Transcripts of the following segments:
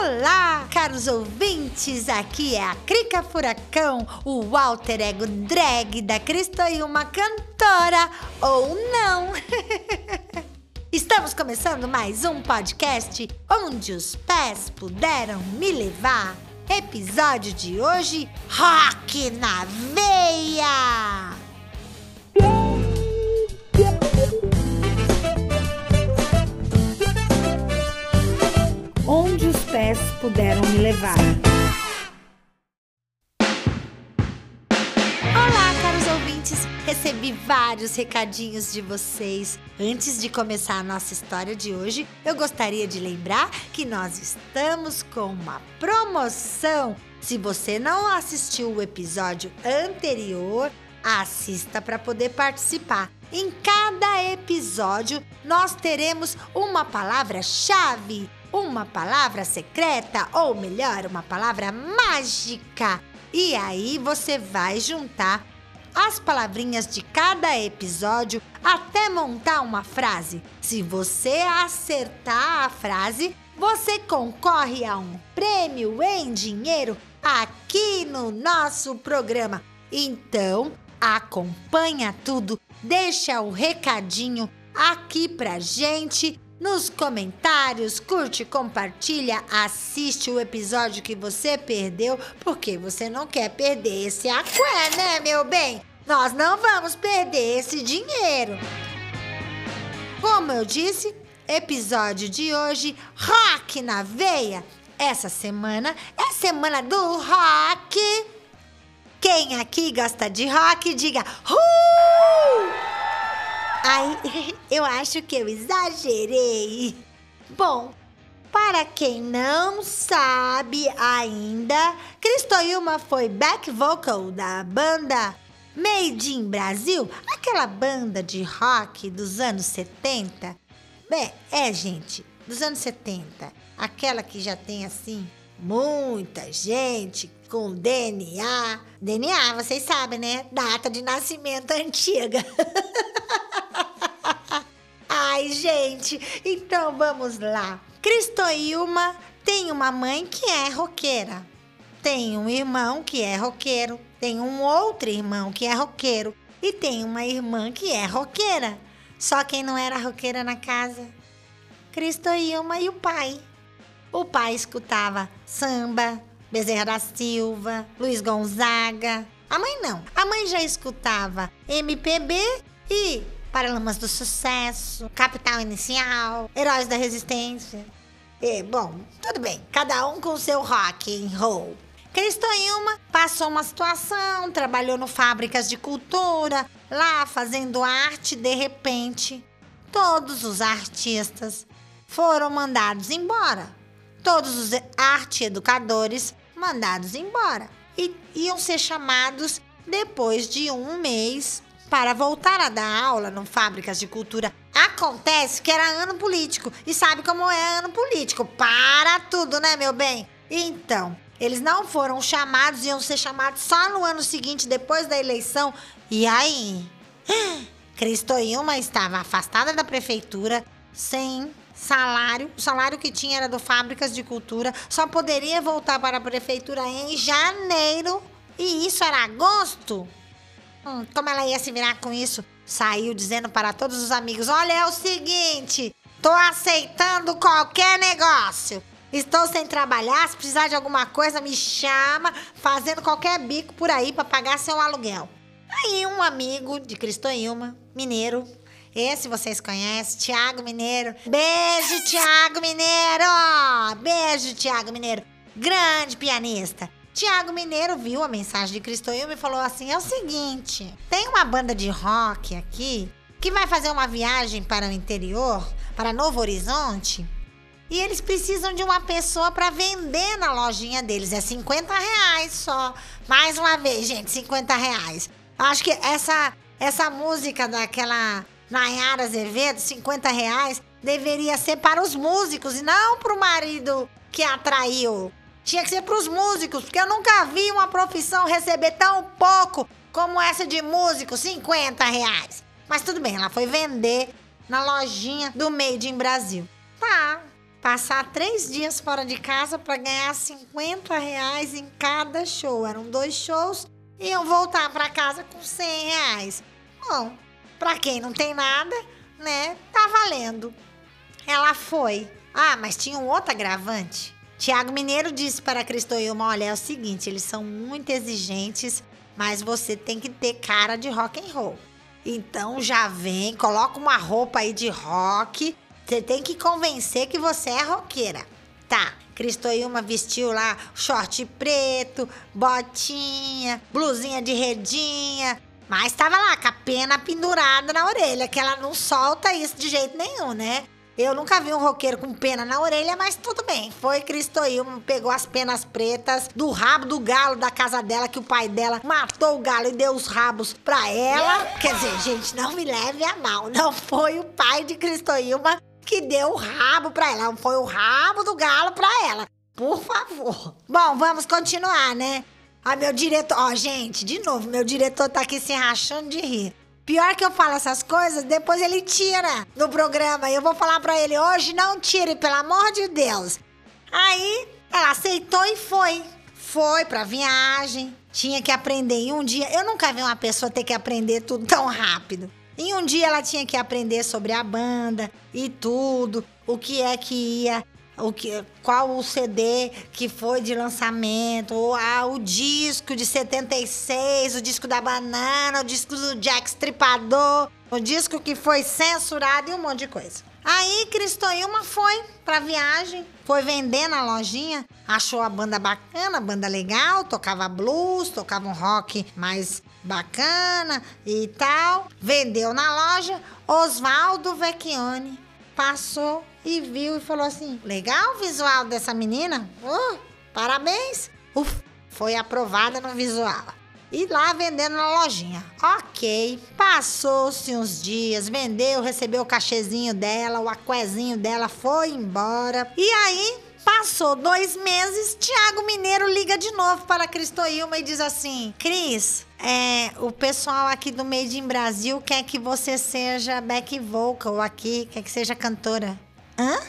Olá, caros ouvintes! Aqui é a Crica Furacão, o alter ego drag da Cristo e uma cantora, ou não! Estamos começando mais um podcast onde os pés puderam me levar. Episódio de hoje: Rock na Veia! Onde os pés puderam me levar. Olá, caros ouvintes! Recebi vários recadinhos de vocês. Antes de começar a nossa história de hoje, eu gostaria de lembrar que nós estamos com uma promoção. Se você não assistiu o episódio anterior, assista para poder participar. Em cada episódio, nós teremos uma palavra-chave uma palavra secreta ou melhor, uma palavra mágica. E aí você vai juntar as palavrinhas de cada episódio até montar uma frase. Se você acertar a frase, você concorre a um prêmio em dinheiro aqui no nosso programa. Então, acompanha tudo, deixa o recadinho aqui pra gente nos comentários, curte, compartilha, assiste o episódio que você perdeu, porque você não quer perder esse aqué, né, meu bem? Nós não vamos perder esse dinheiro. Como eu disse, episódio de hoje, rock na veia. Essa semana é semana do rock. Quem aqui gosta de rock, diga uh! Ai, eu acho que eu exagerei. Bom, para quem não sabe ainda, Cristoilma foi back vocal da banda Made in Brasil, aquela banda de rock dos anos 70. Bem, é, gente, dos anos 70. Aquela que já tem assim muita gente com DNA. DNA, vocês sabem, né? Data de nascimento antiga. Ai, gente, então vamos lá. Cristoilma tem uma mãe que é roqueira. Tem um irmão que é roqueiro. Tem um outro irmão que é roqueiro. E tem uma irmã que é roqueira. Só quem não era roqueira na casa? Cristoilma e o pai. O pai escutava samba, Bezerra da Silva, Luiz Gonzaga. A mãe não. A mãe já escutava MPB e Paralamas do Sucesso, Capital Inicial, Heróis da Resistência. E, bom, tudo bem, cada um com seu rock and roll. Cristoilma passou uma situação, trabalhou no fábricas de cultura, lá fazendo arte, de repente, todos os artistas foram mandados embora. Todos os arte educadores mandados embora. E iam ser chamados depois de um mês para voltar a dar aula no Fábricas de Cultura. Acontece que era ano político. E sabe como é ano político? Para tudo, né, meu bem? Então, eles não foram chamados, iam ser chamados só no ano seguinte, depois da eleição. E aí? Cristoilma estava afastada da prefeitura, sem salário. O salário que tinha era do Fábricas de Cultura. Só poderia voltar para a prefeitura em janeiro. E isso era agosto. Hum, como ela ia se virar com isso? Saiu dizendo para todos os amigos: Olha, é o seguinte, tô aceitando qualquer negócio. Estou sem trabalhar, se precisar de alguma coisa, me chama, fazendo qualquer bico por aí para pagar seu aluguel. Aí um amigo de Cristoilma, mineiro, esse vocês conhecem, Tiago Mineiro. Beijo, Tiago Mineiro! Beijo, Tiago Mineiro. Grande pianista. Tiago Mineiro viu a mensagem de Cristoilma e falou assim: é o seguinte, tem uma banda de rock aqui que vai fazer uma viagem para o interior, para Novo Horizonte, e eles precisam de uma pessoa para vender na lojinha deles. É 50 reais só. Mais uma vez, gente, 50 reais. Acho que essa, essa música daquela Nayara Azevedo, 50 reais, deveria ser para os músicos e não para o marido que atraiu tinha que ser para os músicos, porque eu nunca vi uma profissão receber tão pouco como essa de músico, 50 reais. Mas tudo bem, ela foi vender na lojinha do Made in Brasil. Tá, passar três dias fora de casa para ganhar 50 reais em cada show. Eram dois shows e eu voltar para casa com 100 reais. Bom, para quem não tem nada, né, tá valendo. Ela foi. Ah, mas tinha um outro agravante. Tiago Mineiro disse para Cristoilma, olha, é o seguinte, eles são muito exigentes, mas você tem que ter cara de rock and roll. Então já vem, coloca uma roupa aí de rock. Você tem que convencer que você é roqueira. Tá, Cristoilma vestiu lá short preto, botinha, blusinha de redinha, mas tava lá com a pena pendurada na orelha, que ela não solta isso de jeito nenhum, né? Eu nunca vi um roqueiro com pena na orelha, mas tudo bem. Foi Cristoilma, pegou as penas pretas do rabo do galo da casa dela, que o pai dela matou o galo e deu os rabos pra ela. Quer dizer, gente, não me leve a mal. Não foi o pai de Cristoilma que deu o rabo pra ela. Não foi o rabo do galo pra ela. Por favor. Bom, vamos continuar, né? Ah, meu diretor. Ó, gente, de novo, meu diretor tá aqui se rachando de rir. Pior que eu falo essas coisas, depois ele tira no programa. E eu vou falar pra ele: hoje não tire, pelo amor de Deus. Aí ela aceitou e foi. Foi pra viagem. Tinha que aprender em um dia. Eu nunca vi uma pessoa ter que aprender tudo tão rápido. Em um dia ela tinha que aprender sobre a banda e tudo, o que é que ia o que, qual o CD que foi de lançamento, ou ah, o disco de 76, o disco da banana, o disco do Jack Stripador, o disco que foi censurado e um monte de coisa. Aí Cristoilma foi pra viagem, foi vender na lojinha, achou a banda bacana, a banda legal, tocava blues, tocava um rock mais bacana e tal. Vendeu na loja, Oswaldo Vecchione passou e viu e falou assim: legal o visual dessa menina? Oh, parabéns! Uf, foi aprovada no visual. E lá vendendo na lojinha. Ok, passou-se uns dias, vendeu, recebeu o cachezinho dela, o aquezinho dela, foi embora. E aí, passou dois meses, Tiago Mineiro liga de novo para Cristoilma e diz assim: Cris, é, o pessoal aqui do Made in Brasil quer que você seja back vocal aqui, quer que seja cantora. Hã?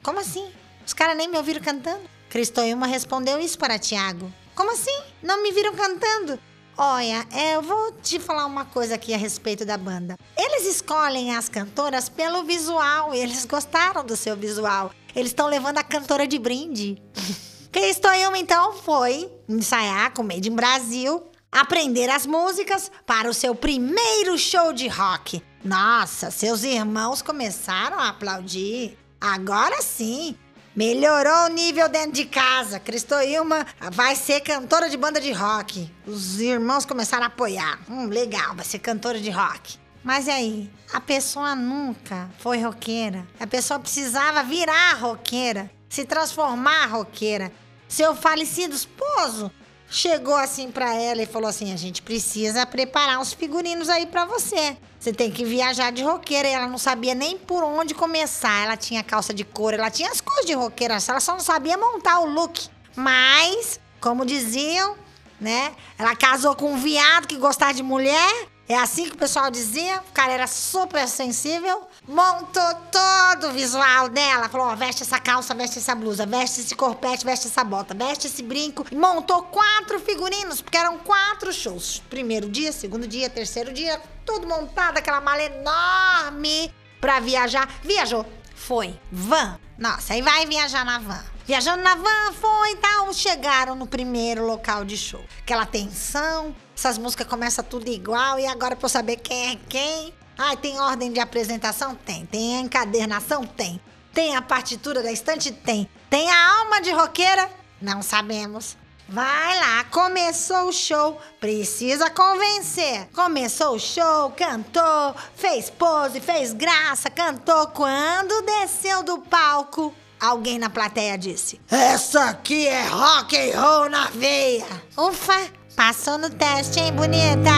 Como assim? Os caras nem me ouviram cantando? Cristoilma respondeu isso para Tiago. Como assim? Não me viram cantando? Olha, é, eu vou te falar uma coisa aqui a respeito da banda. Eles escolhem as cantoras pelo visual e eles gostaram do seu visual. Eles estão levando a cantora de brinde. Cristoilma então foi ensaiar com Made in Brasil, aprender as músicas para o seu primeiro show de rock. Nossa, seus irmãos começaram a aplaudir. Agora sim, melhorou o nível dentro de casa. Cristoilma vai ser cantora de banda de rock. Os irmãos começaram a apoiar. Hum, legal, vai ser cantora de rock. Mas e aí? A pessoa nunca foi roqueira. A pessoa precisava virar roqueira, se transformar roqueira. Seu falecido esposo chegou assim para ela e falou assim: "A gente precisa preparar uns figurinos aí para você. Você tem que viajar de roqueira". E ela não sabia nem por onde começar. Ela tinha calça de couro, ela tinha as coisas de roqueira, ela só não sabia montar o look. Mas, como diziam, né? Ela casou com um viado que gostava de mulher é assim que o pessoal dizia. O cara era super sensível. Montou todo o visual dela. Falou: veste essa calça, veste essa blusa, veste esse corpete, veste essa bota, veste esse brinco. Montou quatro figurinos, porque eram quatro shows. Primeiro dia, segundo dia, terceiro dia, tudo montado, aquela mala enorme pra viajar. Viajou. Foi. Van. Nossa, aí vai viajar na van. Viajando na van, foi e tal. Chegaram no primeiro local de show. Aquela tensão, essas músicas começam tudo igual. E agora pra eu saber quem é quem. Ah, tem ordem de apresentação? Tem. Tem a encadernação? Tem. Tem a partitura da estante? Tem. Tem a alma de roqueira? Não sabemos. Vai lá, começou o show, precisa convencer. Começou o show, cantou, fez pose, fez graça, cantou. Quando desceu do palco, alguém na plateia disse: Essa aqui é rock and roll na veia. Ufa, passou no teste, hein, bonita?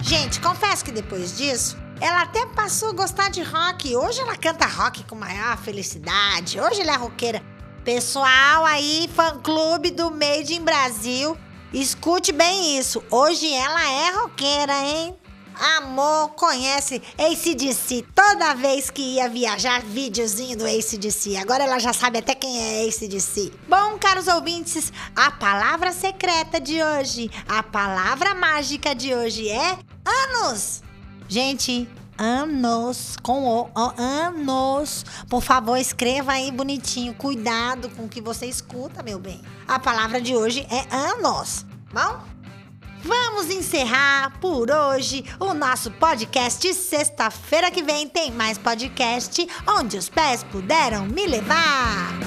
Gente, confesso que depois disso, ela até passou a gostar de rock. Hoje ela canta rock com maior felicidade. Hoje ela é roqueira. Pessoal aí, fã-clube do Made in Brasil, escute bem isso. Hoje ela é roqueira, hein? Amor conhece ACDC. Toda vez que ia viajar, videozinho do ACDC. Agora ela já sabe até quem é ACDC. Bom, caros ouvintes, a palavra secreta de hoje, a palavra mágica de hoje é anos. Gente, anos com o, o, anos. Por favor, escreva aí bonitinho. Cuidado com o que você escuta, meu bem. A palavra de hoje é anos. Bom? Vamos encerrar por hoje o nosso podcast. Sexta-feira que vem tem mais podcast onde os pés puderam me levar.